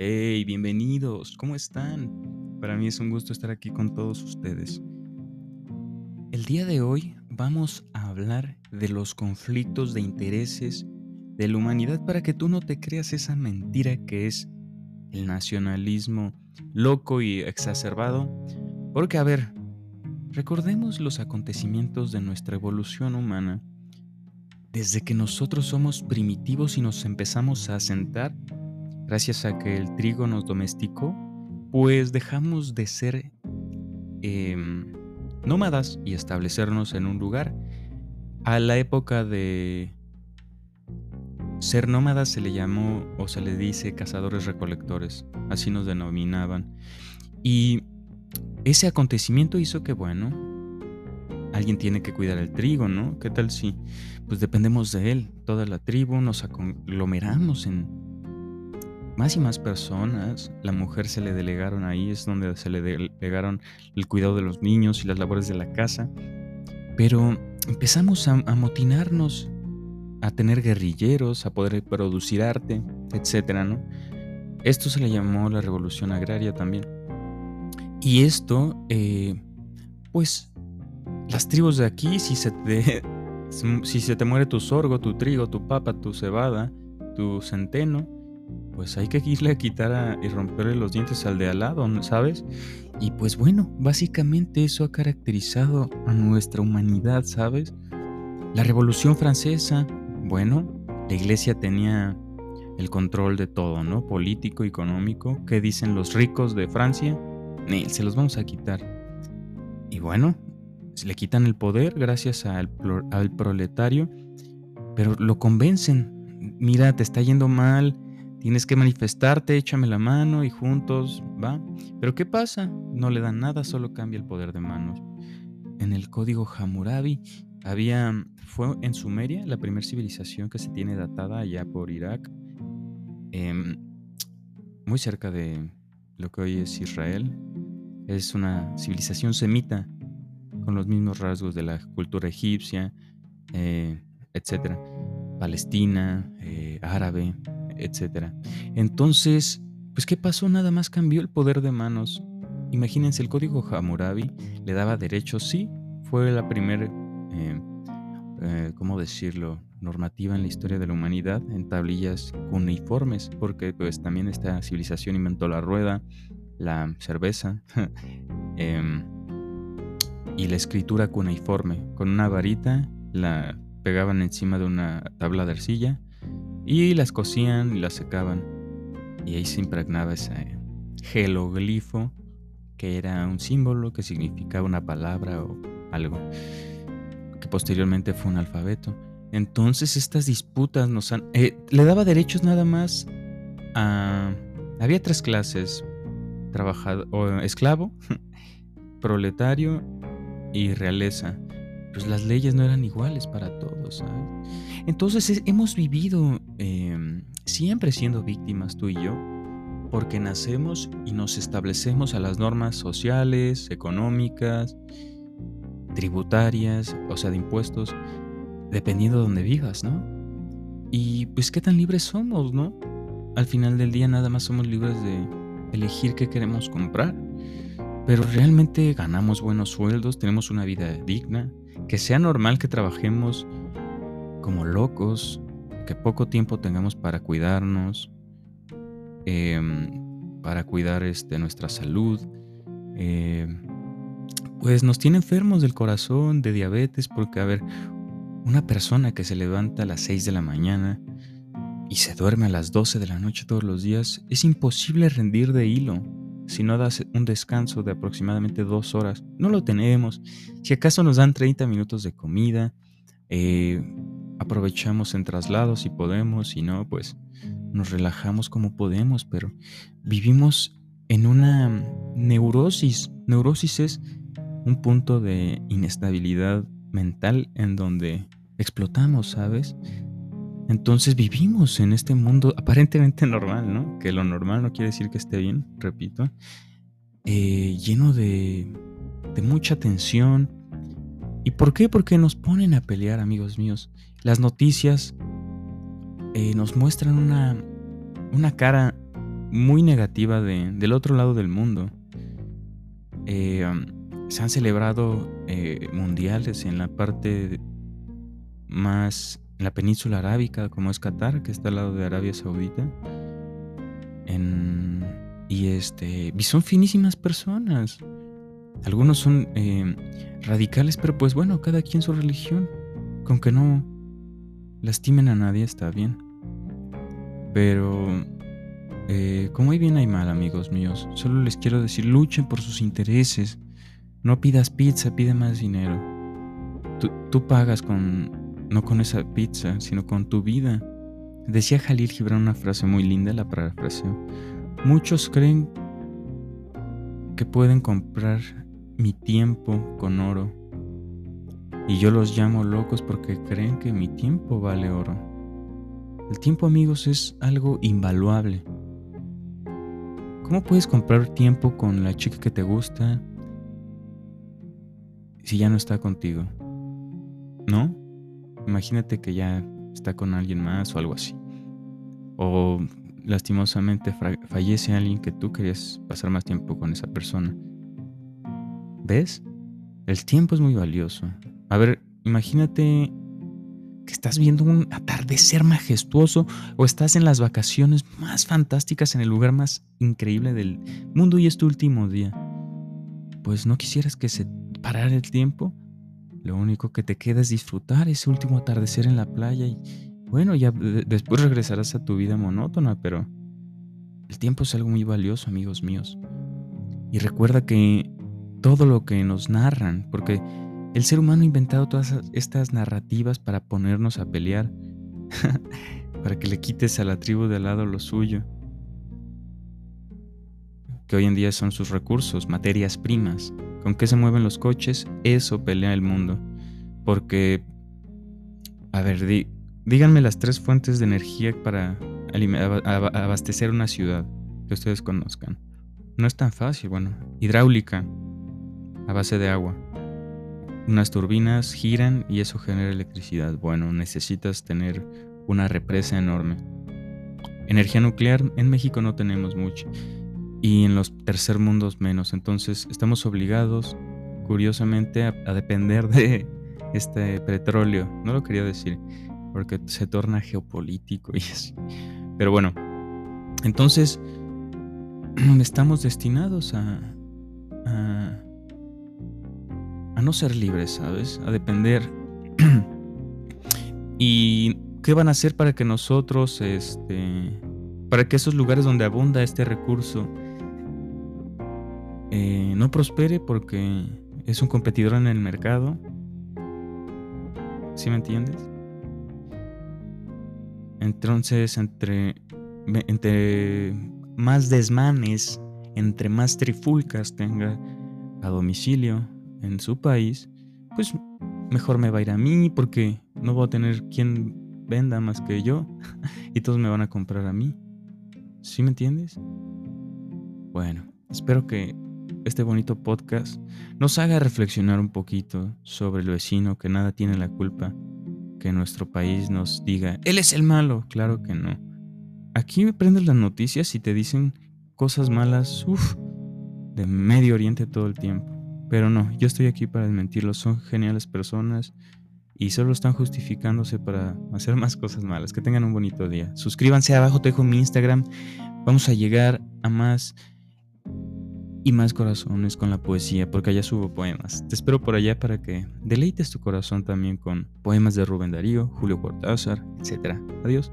Hey, bienvenidos, ¿cómo están? Para mí es un gusto estar aquí con todos ustedes. El día de hoy vamos a hablar de los conflictos de intereses de la humanidad para que tú no te creas esa mentira que es el nacionalismo loco y exacerbado. Porque, a ver, recordemos los acontecimientos de nuestra evolución humana desde que nosotros somos primitivos y nos empezamos a asentar, gracias a que el trigo nos domesticó, pues dejamos de ser em, nómadas y establecernos en un lugar. A la época de ser nómadas se le llamó o se le dice cazadores recolectores, así nos denominaban. Y ese acontecimiento hizo que, bueno, alguien tiene que cuidar el trigo, ¿no? ¿Qué tal si pues dependemos de él? Toda la tribu nos aglomeramos en más y más personas. La mujer se le delegaron ahí, es donde se le delegaron el cuidado de los niños y las labores de la casa. Pero empezamos a amotinarnos, a tener guerrilleros, a poder producir arte, etcétera, ¿no? Esto se le llamó la revolución agraria también. Y esto, eh, pues las tribus de aquí, si se te, si se te muere tu sorgo, tu trigo, tu papa, tu cebada, tu centeno, pues hay que irle a quitar y romperle los dientes al de al lado, ¿sabes? Y pues bueno, básicamente eso ha caracterizado a nuestra humanidad, ¿sabes? La Revolución Francesa, bueno, la iglesia tenía el control de todo, ¿no? Político, económico. ¿Qué dicen los ricos de Francia? se los vamos a quitar. Y bueno, le quitan el poder gracias al, al proletario, pero lo convencen. Mira, te está yendo mal, tienes que manifestarte, échame la mano y juntos, ¿va? Pero ¿qué pasa? No le dan nada, solo cambia el poder de manos. En el código Hammurabi había, fue en Sumeria la primera civilización que se tiene datada allá por Irak, em, muy cerca de lo que hoy es Israel. Es una civilización semita con los mismos rasgos de la cultura egipcia, eh, etcétera, Palestina, eh, árabe, etcétera. Entonces, pues ¿qué pasó? Nada más cambió el poder de manos. Imagínense, el código Hammurabi le daba derechos, sí, fue la primera, eh, ¿cómo decirlo?, normativa en la historia de la humanidad en tablillas cuneiformes, porque pues también esta civilización inventó la rueda, la cerveza, em, y la escritura cuneiforme. Con una varita la pegaban encima de una tabla de arcilla y las cosían y las secaban. Y ahí se impregnaba ese jeroglifo que era un símbolo que significaba una palabra o algo, que posteriormente fue un alfabeto. Entonces estas disputas nos han... Eh, le daba derechos nada más a... Había tres clases, trabajador, o esclavo, proletario y realeza, pues las leyes no eran iguales para todos, Entonces hemos vivido em, siempre siendo víctimas tú y yo, porque nacemos y nos establecemos a las normas sociales, económicas, tributarias, o sea, de impuestos, dependiendo de donde vivas, ¿no? Y pues qué tan libres somos, ¿no? Al final del día nada más somos libres de elegir qué queremos comprar pero realmente ganamos buenos sueldos, tenemos una vida digna, que sea normal que trabajemos como locos, que poco tiempo tengamos para cuidarnos, em, para cuidar este, nuestra salud. Em, pues nos tiene enfermos del corazón, de diabetes, porque a ver, una persona que se levanta a las 6 de la mañana y se duerme a las 12 de la noche todos los días, es imposible rendir de hilo si no das un descanso de aproximadamente dos horas. No lo tenemos. Si acaso nos dan 30 minutos de comida, eh, aprovechamos en traslados si podemos, si no, pues nos relajamos como podemos, pero vivimos en una neurosis. Neurosis es un punto de inestabilidad mental en donde explotamos, ¿sabes? Entonces vivimos en este mundo aparentemente normal, ¿no? Que lo normal no quiere decir que esté bien, repito, eh, lleno de, de mucha tensión. ¿Y por qué? Porque nos ponen a pelear, amigos míos. Las noticias eh, nos muestran una, una cara muy negativa del otro lado del mundo. Eh, um, se han celebrado eh, mundiales en la parte más, en la península arábica, como es Qatar, que está al lado de Arabia Saudita. y este, y son finísimas personas. Algunos son eh, radicales, pero pues bueno, cada quien su religión. Con que no lastimen a nadie está bien. Pero, eh, como hay bien hay mal, amigos míos, solo les quiero decir, luchen por sus intereses. No pidas pizza, pide más dinero. Tú, pagas con, no con esa pizza, sino con tu vida. Decía Jalil Gibran una frase muy linda, la parafraseo. Muchos creen que pueden comprar mi tiempo con oro. Y yo los llamo locos porque creen que mi tiempo vale oro. El tiempo, amigos, es algo invaluable. ¿Cómo puedes comprar tiempo con la chica que te gusta si ya no está contigo? ¿No? Imagínate que ya está con alguien más o algo así. O lastimosamente fallece alguien que tú querías pasar más tiempo con esa persona. ¿Ves? El tiempo es muy valioso. A ver, imagínate que estás viendo un atardecer majestuoso o estás en las vacaciones más fantásticas en el lugar más increíble del mundo y es tu último día. Pues no quisieras que se parara el tiempo. Lo único que te queda es disfrutar ese último atardecer en la playa y bueno, ya después regresarás a tu vida monótona, pero el tiempo es algo muy valioso, amigos míos. Y recuerda que todo lo que nos narran, porque el ser humano ha inventado todas estas narrativas para ponernos a pelear, para que le quites a la tribu de al lado lo suyo, que hoy en día son sus recursos, materias primas. ¿Con qué se mueven los coches? Eso pelea el mundo. Porque, a ver, díganme las tres fuentes de energía para abastecer una ciudad que ustedes conozcan. No es tan fácil, bueno, hidráulica, a base de agua. Unas turbinas giran y eso genera electricidad. Bueno, necesitas tener una represa enorme. Energía nuclear en México no tenemos mucho y en los tercer mundos menos. Entonces estamos obligados, curiosamente, a, depender de este petróleo. No lo quería decir porque se torna geopolítico y así. Pero bueno, entonces estamos destinados a, a a no ser libres, ¿sabes? A depender. ¿Y qué van a hacer para que nosotros, este, para que esos lugares donde abunda este recurso eh, no prospere porque es un competidor en el mercado? ¿Sí me entiendes? Entonces, entre, entre más desmanes, entre más trifulcas tenga a domicilio, en su país, pues mejor me va a ir a mí porque no voy a tener quien venda más que yo y todos me van a comprar a mí. ¿Sí me entiendes? Bueno, espero que este bonito podcast nos haga reflexionar un poquito sobre el vecino que nada tiene la culpa que nuestro país nos diga, él es el malo. Claro que no. Aquí me prendes las noticias y te dicen cosas malas, uff, de Medio Oriente todo el tiempo. Pero no, yo estoy aquí para desmentirlos. Son geniales personas y solo están justificándose para hacer más cosas malas. Que tengan un bonito día. Suscríbanse abajo, te dejo mi Instagram. Vamos a llegar a más y más corazones con la poesía, porque allá subo poemas. Te espero por allá para que deleites tu corazón también con poemas de Rubén Darío, Julio Cortázar, etc. Adiós.